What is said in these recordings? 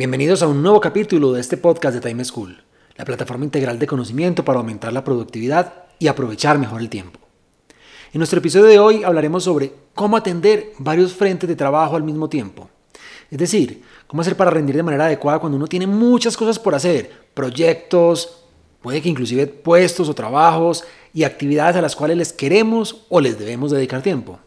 Bienvenidos a un nuevo capítulo de este podcast de Time School, la plataforma integral de conocimiento para aumentar la productividad y aprovechar mejor el tiempo. En nuestro episodio de hoy hablaremos sobre cómo atender varios frentes de trabajo al mismo tiempo. Es decir, cómo hacer para rendir de manera adecuada cuando uno tiene muchas cosas por hacer, proyectos, puede que inclusive puestos o trabajos y actividades a las cuales les queremos o les debemos dedicar tiempo.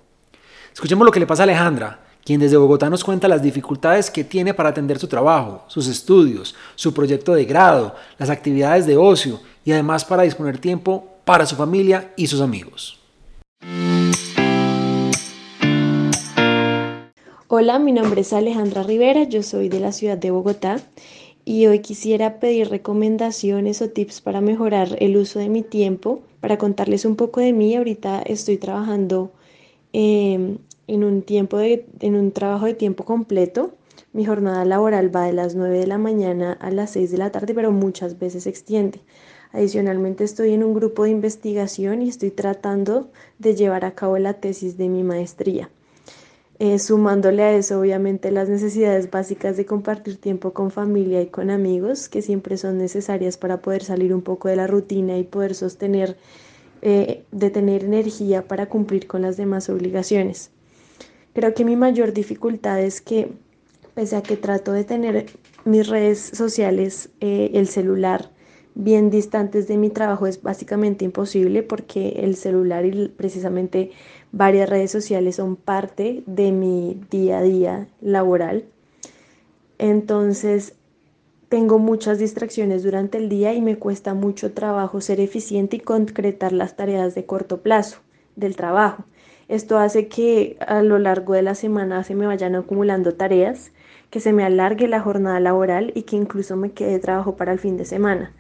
Escuchemos lo que le pasa a Alejandra, quien desde Bogotá nos cuenta las dificultades que tiene para atender su trabajo, sus estudios, su proyecto de grado, las actividades de ocio y además para disponer tiempo para su familia y sus amigos. Hola, mi nombre es Alejandra Rivera, yo soy de la ciudad de Bogotá y hoy quisiera pedir recomendaciones o tips para mejorar el uso de mi tiempo. Para contarles un poco de mí, ahorita estoy trabajando eh, en un, tiempo de, en un trabajo de tiempo completo. Mi jornada laboral va de las 9 de la mañana a las 6 de la tarde, pero muchas veces se extiende. Adicionalmente estoy en un grupo de investigación y estoy tratando de llevar a cabo la tesis de mi maestría. Eh, sumándole a eso, obviamente, las necesidades básicas de compartir tiempo con familia y con amigos, que siempre son necesarias para poder salir un poco de la rutina y poder sostener, eh, de tener energía para cumplir con las demás obligaciones. Creo que mi mayor dificultad es que, pese a que trato de tener mis redes sociales, eh, el celular, bien distantes de mi trabajo es básicamente imposible porque el celular y precisamente varias redes sociales son parte de mi día a día laboral. Entonces, tengo muchas distracciones durante el día y me cuesta mucho trabajo ser eficiente y concretar las tareas de corto plazo del trabajo. Esto hace que a lo largo de la semana se me vayan acumulando tareas, que se me alargue la jornada laboral y que incluso me quede trabajo para el fin de semana.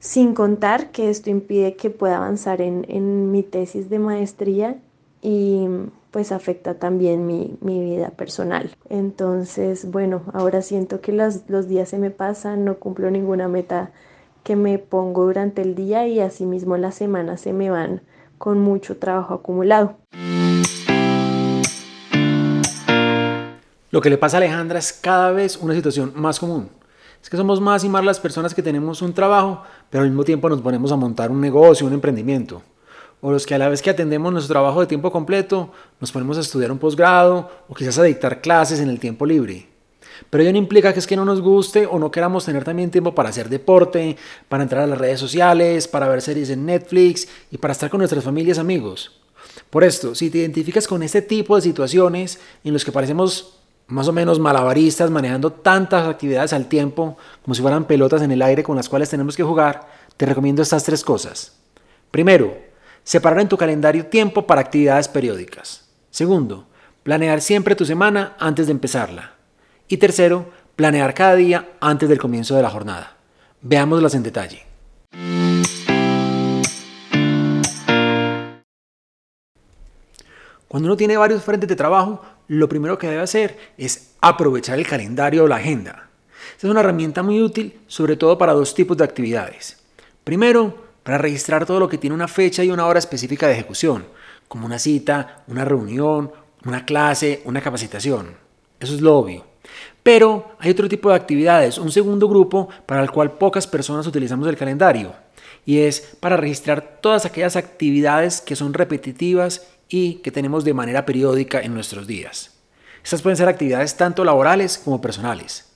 Sin contar que esto impide que pueda avanzar en, mi tesis de maestría y pues afecta también mi, vida personal. Entonces, bueno, ahora siento que los, los días se me pasan, no cumplo ninguna meta que me pongo durante el día y asimismo las semanas se me van con mucho trabajo acumulado. Lo que le pasa a Alejandra es cada vez una situación más común. Es que somos más y más las personas que tenemos un trabajo, pero al mismo tiempo nos ponemos a montar un negocio, un emprendimiento. O los que a la vez que atendemos nuestro trabajo de tiempo completo, nos ponemos a estudiar un posgrado o quizás a dictar clases en el tiempo libre. Pero ello no implica que es que no nos guste o no queramos tener también tiempo para hacer deporte, para entrar a las redes sociales, para ver series en Netflix y para estar con nuestras familias amigos. Por esto, si te identificas con este tipo de situaciones en los que parecemos más o menos malabaristas manejando tantas actividades al tiempo como si fueran pelotas en el aire con las cuales tenemos que jugar, te recomiendo estas tres cosas. Primero, separar en tu calendario tiempo para actividades periódicas. Segundo, planear siempre tu semana antes de empezarla. Y tercero, planear cada día antes del comienzo de la jornada. Veámoslas en detalle. Cuando uno tiene varios frentes de trabajo, lo primero que debe hacer es aprovechar el calendario o la agenda. Esta es una herramienta muy útil, sobre todo para dos tipos de actividades. Primero, para registrar todo lo que tiene una fecha y una hora específica de ejecución, como una cita, una reunión, una clase, una capacitación. Eso es lo obvio. Pero hay otro tipo de actividades, un segundo grupo para el cual pocas personas utilizamos el calendario, y es para registrar todas aquellas actividades que son repetitivas y que tenemos de manera periódica en nuestros días. Estas pueden ser actividades tanto laborales como personales.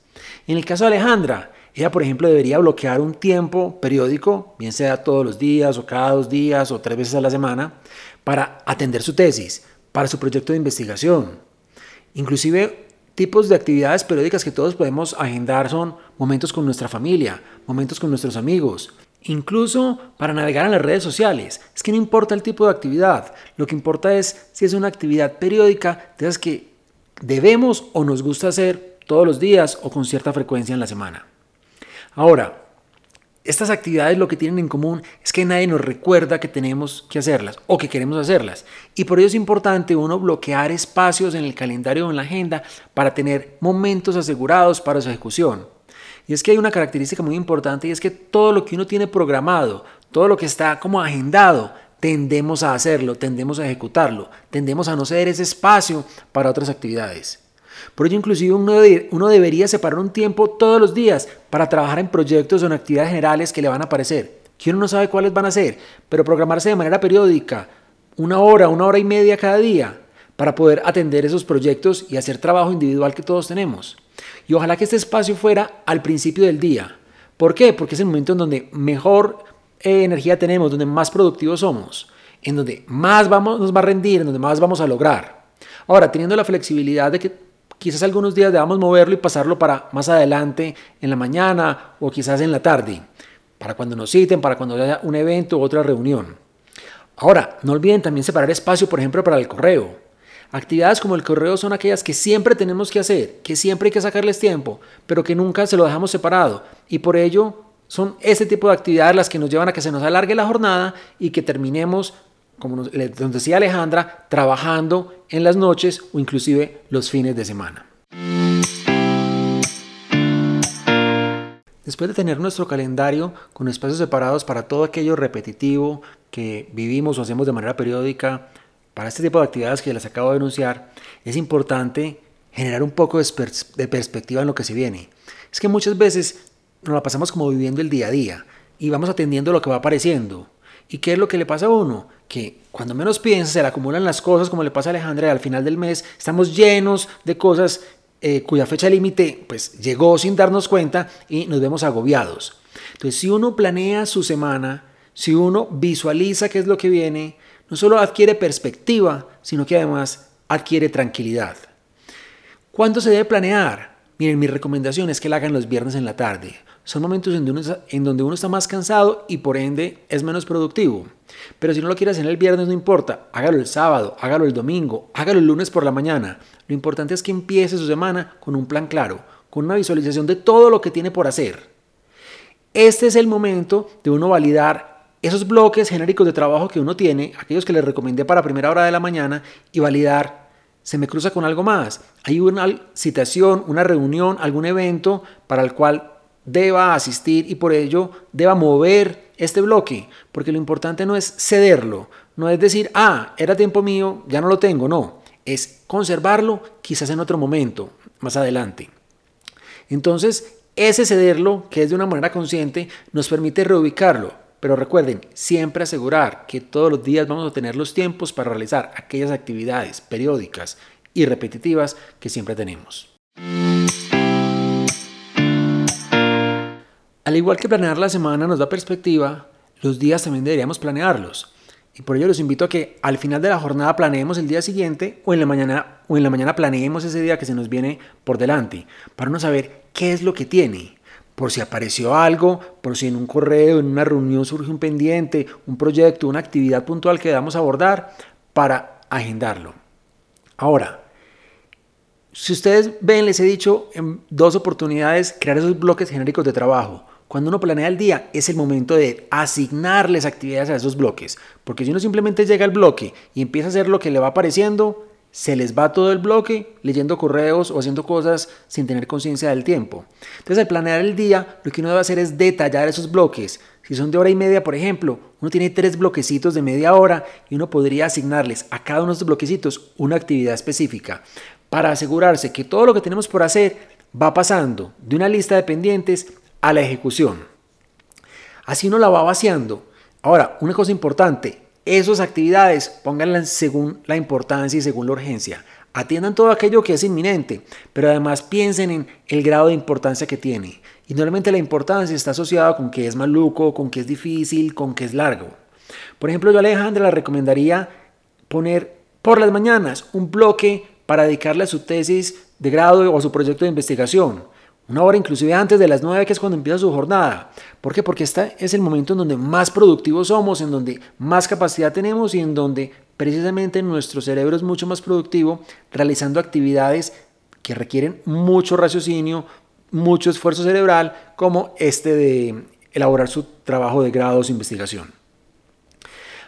En el caso de Alejandra, ella por ejemplo debería bloquear un tiempo periódico, bien sea todos los días o cada dos días o tres veces a la semana, para atender su tesis, para su proyecto de investigación. Inclusive tipos de actividades periódicas que todos podemos agendar son momentos con nuestra familia, momentos con nuestros amigos, Incluso para navegar en las redes sociales. Es que no importa el tipo de actividad. Lo que importa es si es una actividad periódica de esas que debemos o nos gusta hacer todos los días o con cierta frecuencia en la semana. Ahora, estas actividades lo que tienen en común es que nadie nos recuerda que tenemos que hacerlas o que queremos hacerlas. Y por ello es importante uno bloquear espacios en el calendario o en la agenda para tener momentos asegurados para su ejecución. Y es que hay una característica muy importante y es que todo lo que uno tiene programado, todo lo que está como agendado, tendemos a hacerlo, tendemos a ejecutarlo, tendemos a no ceder ese espacio para otras actividades. Por ello, inclusive uno, debería separar un tiempo todos los días para trabajar en proyectos o en actividades generales que le van a aparecer, que uno no sabe cuáles van a ser, pero programarse de manera periódica, una hora, una hora y media cada día, para poder atender esos proyectos y hacer trabajo individual que todos tenemos. Y ojalá que este espacio fuera al principio del día. ¿Por qué? Porque es el momento en donde mejor eh, energía tenemos, donde más productivos somos, en donde más vamos, nos va a rendir, en donde más vamos a lograr. Ahora, teniendo la flexibilidad de que quizás algunos días debamos moverlo y pasarlo para más adelante en la mañana o quizás en la tarde, para cuando nos citen, para cuando haya un evento u otra reunión. Ahora, no olviden también separar espacio, por ejemplo, para el correo. Actividades como el correo son aquellas que siempre tenemos que hacer, que siempre hay que sacarles tiempo, pero que nunca se lo dejamos separado. Y por ello son ese tipo de actividades las que nos llevan a que se nos alargue la jornada y que terminemos como nos, decía Alejandra, trabajando en las noches o inclusive los fines de semana. Después de tener nuestro calendario con espacios separados para todo aquello repetitivo que vivimos o hacemos de manera periódica, para este tipo de actividades que les acabo de denunciar, es importante generar un poco de perspectiva en lo que se viene. Es que muchas veces nos la pasamos como viviendo el día a día y vamos atendiendo lo que va apareciendo. ¿Y qué es lo que le pasa a uno? Que cuando menos piensa se le acumulan las cosas, como le pasa a Alejandra, al final del mes estamos llenos de cosas eh, cuya fecha límite pues llegó sin darnos cuenta y nos vemos agobiados. Entonces, si uno planea su semana, si uno visualiza qué es lo que viene, no solo adquiere perspectiva, sino que además adquiere tranquilidad. ¿Cuándo se debe planear? Miren, mi recomendación es que la hagan los viernes en la tarde son momentos en donde, uno está, más cansado y por ende es menos productivo. Pero si no lo quiere hacer el viernes, no importa, hágalo el sábado, hágalo el domingo, hágalo el lunes por la mañana. Lo importante es que empiece su semana con un plan claro, con una visualización de todo lo que tiene por hacer. Este es el momento de uno validar esos bloques genéricos de trabajo que uno tiene, aquellos que les recomendé para primera hora de la mañana, y validar, se me cruza con algo más. Hay una citación, una reunión, algún evento para el cual deba asistir y por ello deba mover este bloque, porque lo importante no es cederlo, no es decir, ah, era tiempo mío, ya no lo tengo, no, es conservarlo quizás en otro momento, más adelante. Entonces, ese cederlo, que es de una manera consciente, nos permite reubicarlo, pero recuerden, siempre asegurar que todos los días vamos a tener los tiempos para realizar aquellas actividades periódicas y repetitivas que siempre tenemos. Al igual que planear la semana nos da perspectiva, los días también deberíamos planearlos. Y por ello los invito a que al final de la jornada planeemos el día siguiente o en la mañana, o en la mañana planeemos ese día que se nos viene por delante, para no saber qué es lo que tiene. Por si apareció algo, por si en un correo, en una reunión surge un pendiente, un proyecto, una actividad puntual que debamos abordar, para agendarlo. Ahora, si ustedes ven, les he dicho en dos oportunidades crear esos bloques genéricos de trabajo. Cuando uno planea el día es el momento de asignarles actividades a esos bloques, porque si uno simplemente llega al bloque y empieza a hacer lo que le va apareciendo, se les va todo el bloque leyendo correos o haciendo cosas sin tener conciencia del tiempo. Entonces, al planear el día, lo que uno debe hacer es detallar esos bloques. Si son de hora y media, por ejemplo, uno tiene tres bloquecitos de media hora y uno podría asignarles a cada uno de esos bloquecitos una actividad específica para asegurarse que todo lo que tenemos por hacer va pasando de una lista de pendientes a la ejecución. Así uno la va vaciando. Ahora, una cosa importante, esas actividades pónganlas según la importancia y según la urgencia. Atiendan todo aquello que es inminente, pero además piensen en el grado de importancia que tiene. Y normalmente la importancia está asociada con que es maluco, con que es difícil, con que es largo. Por ejemplo, yo a Alejandra le recomendaría poner por las mañanas un bloque para dedicarle a su tesis de grado o a su proyecto de investigación. Una hora inclusive antes de las 9, que es cuando empieza su jornada. ¿Por qué? Porque este es el momento en donde más productivos somos, en donde más capacidad tenemos y en donde precisamente nuestro cerebro es mucho más productivo realizando actividades que requieren mucho raciocinio, mucho esfuerzo cerebral, como este de elaborar su trabajo de grados de investigación.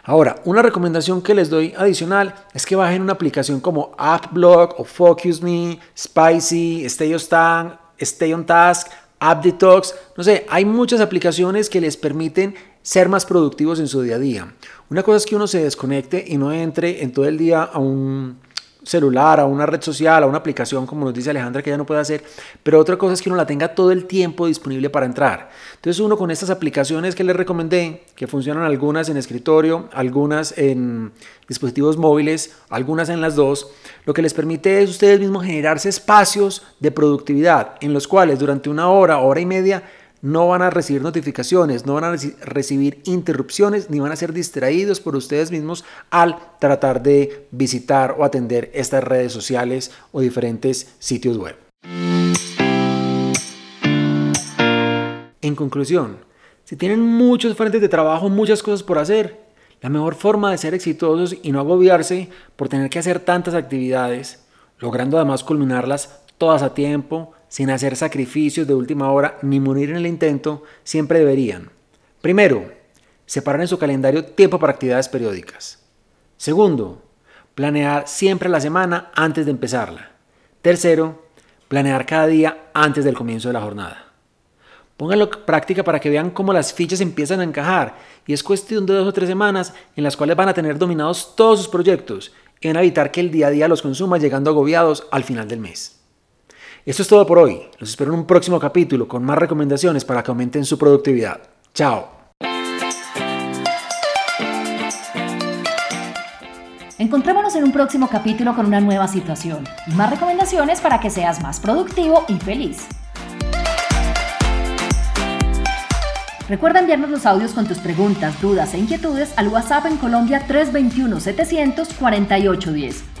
Ahora, una recomendación que les doy adicional es que bajen una aplicación como AppBlock o Focus Me, Spicy, Stay on, Stay on Task, App Detox. No sé, hay muchas aplicaciones que les permiten ser más productivos en su día a día. Una cosa es que uno se desconecte y no entre en todo el día a un celular, a una red social, a una aplicación, como nos dice Alejandra, que ya no puede hacer, pero otra cosa es que uno la tenga todo el tiempo disponible para entrar. Entonces uno con estas aplicaciones que les recomendé, que funcionan algunas en escritorio, algunas en dispositivos móviles, algunas en las dos, lo que les permite es ustedes mismos generarse espacios de productividad en los cuales durante una hora, hora y media, no van a recibir notificaciones, no van a recibir interrupciones, ni van a ser distraídos por ustedes mismos al tratar de visitar o atender estas redes sociales o diferentes sitios web. En conclusión, si tienen muchos frentes de trabajo, muchas cosas por hacer, la mejor forma de ser exitosos y no agobiarse por tener que hacer tantas actividades, logrando además culminarlas todas a tiempo, sin hacer sacrificios de última hora ni morir en el intento, siempre deberían. Primero, separar en su calendario tiempo para actividades periódicas. Segundo, planear siempre la semana antes de empezarla. Tercero, planear cada día antes del comienzo de la jornada. Pónganlo en práctica para que vean cómo las fichas empiezan a encajar y es cuestión de dos o tres semanas en las cuales van a tener dominados todos sus proyectos y van a evitar que el día a día los consuma llegando agobiados al final del mes. Esto es todo por hoy. Los espero en un próximo capítulo con más recomendaciones para que aumenten su productividad. Chao. Encontrémonos en un próximo capítulo con una nueva situación y más recomendaciones para que seas más productivo y feliz. Recuerda enviarnos los audios con tus preguntas, dudas e inquietudes al WhatsApp en Colombia 321 700 4810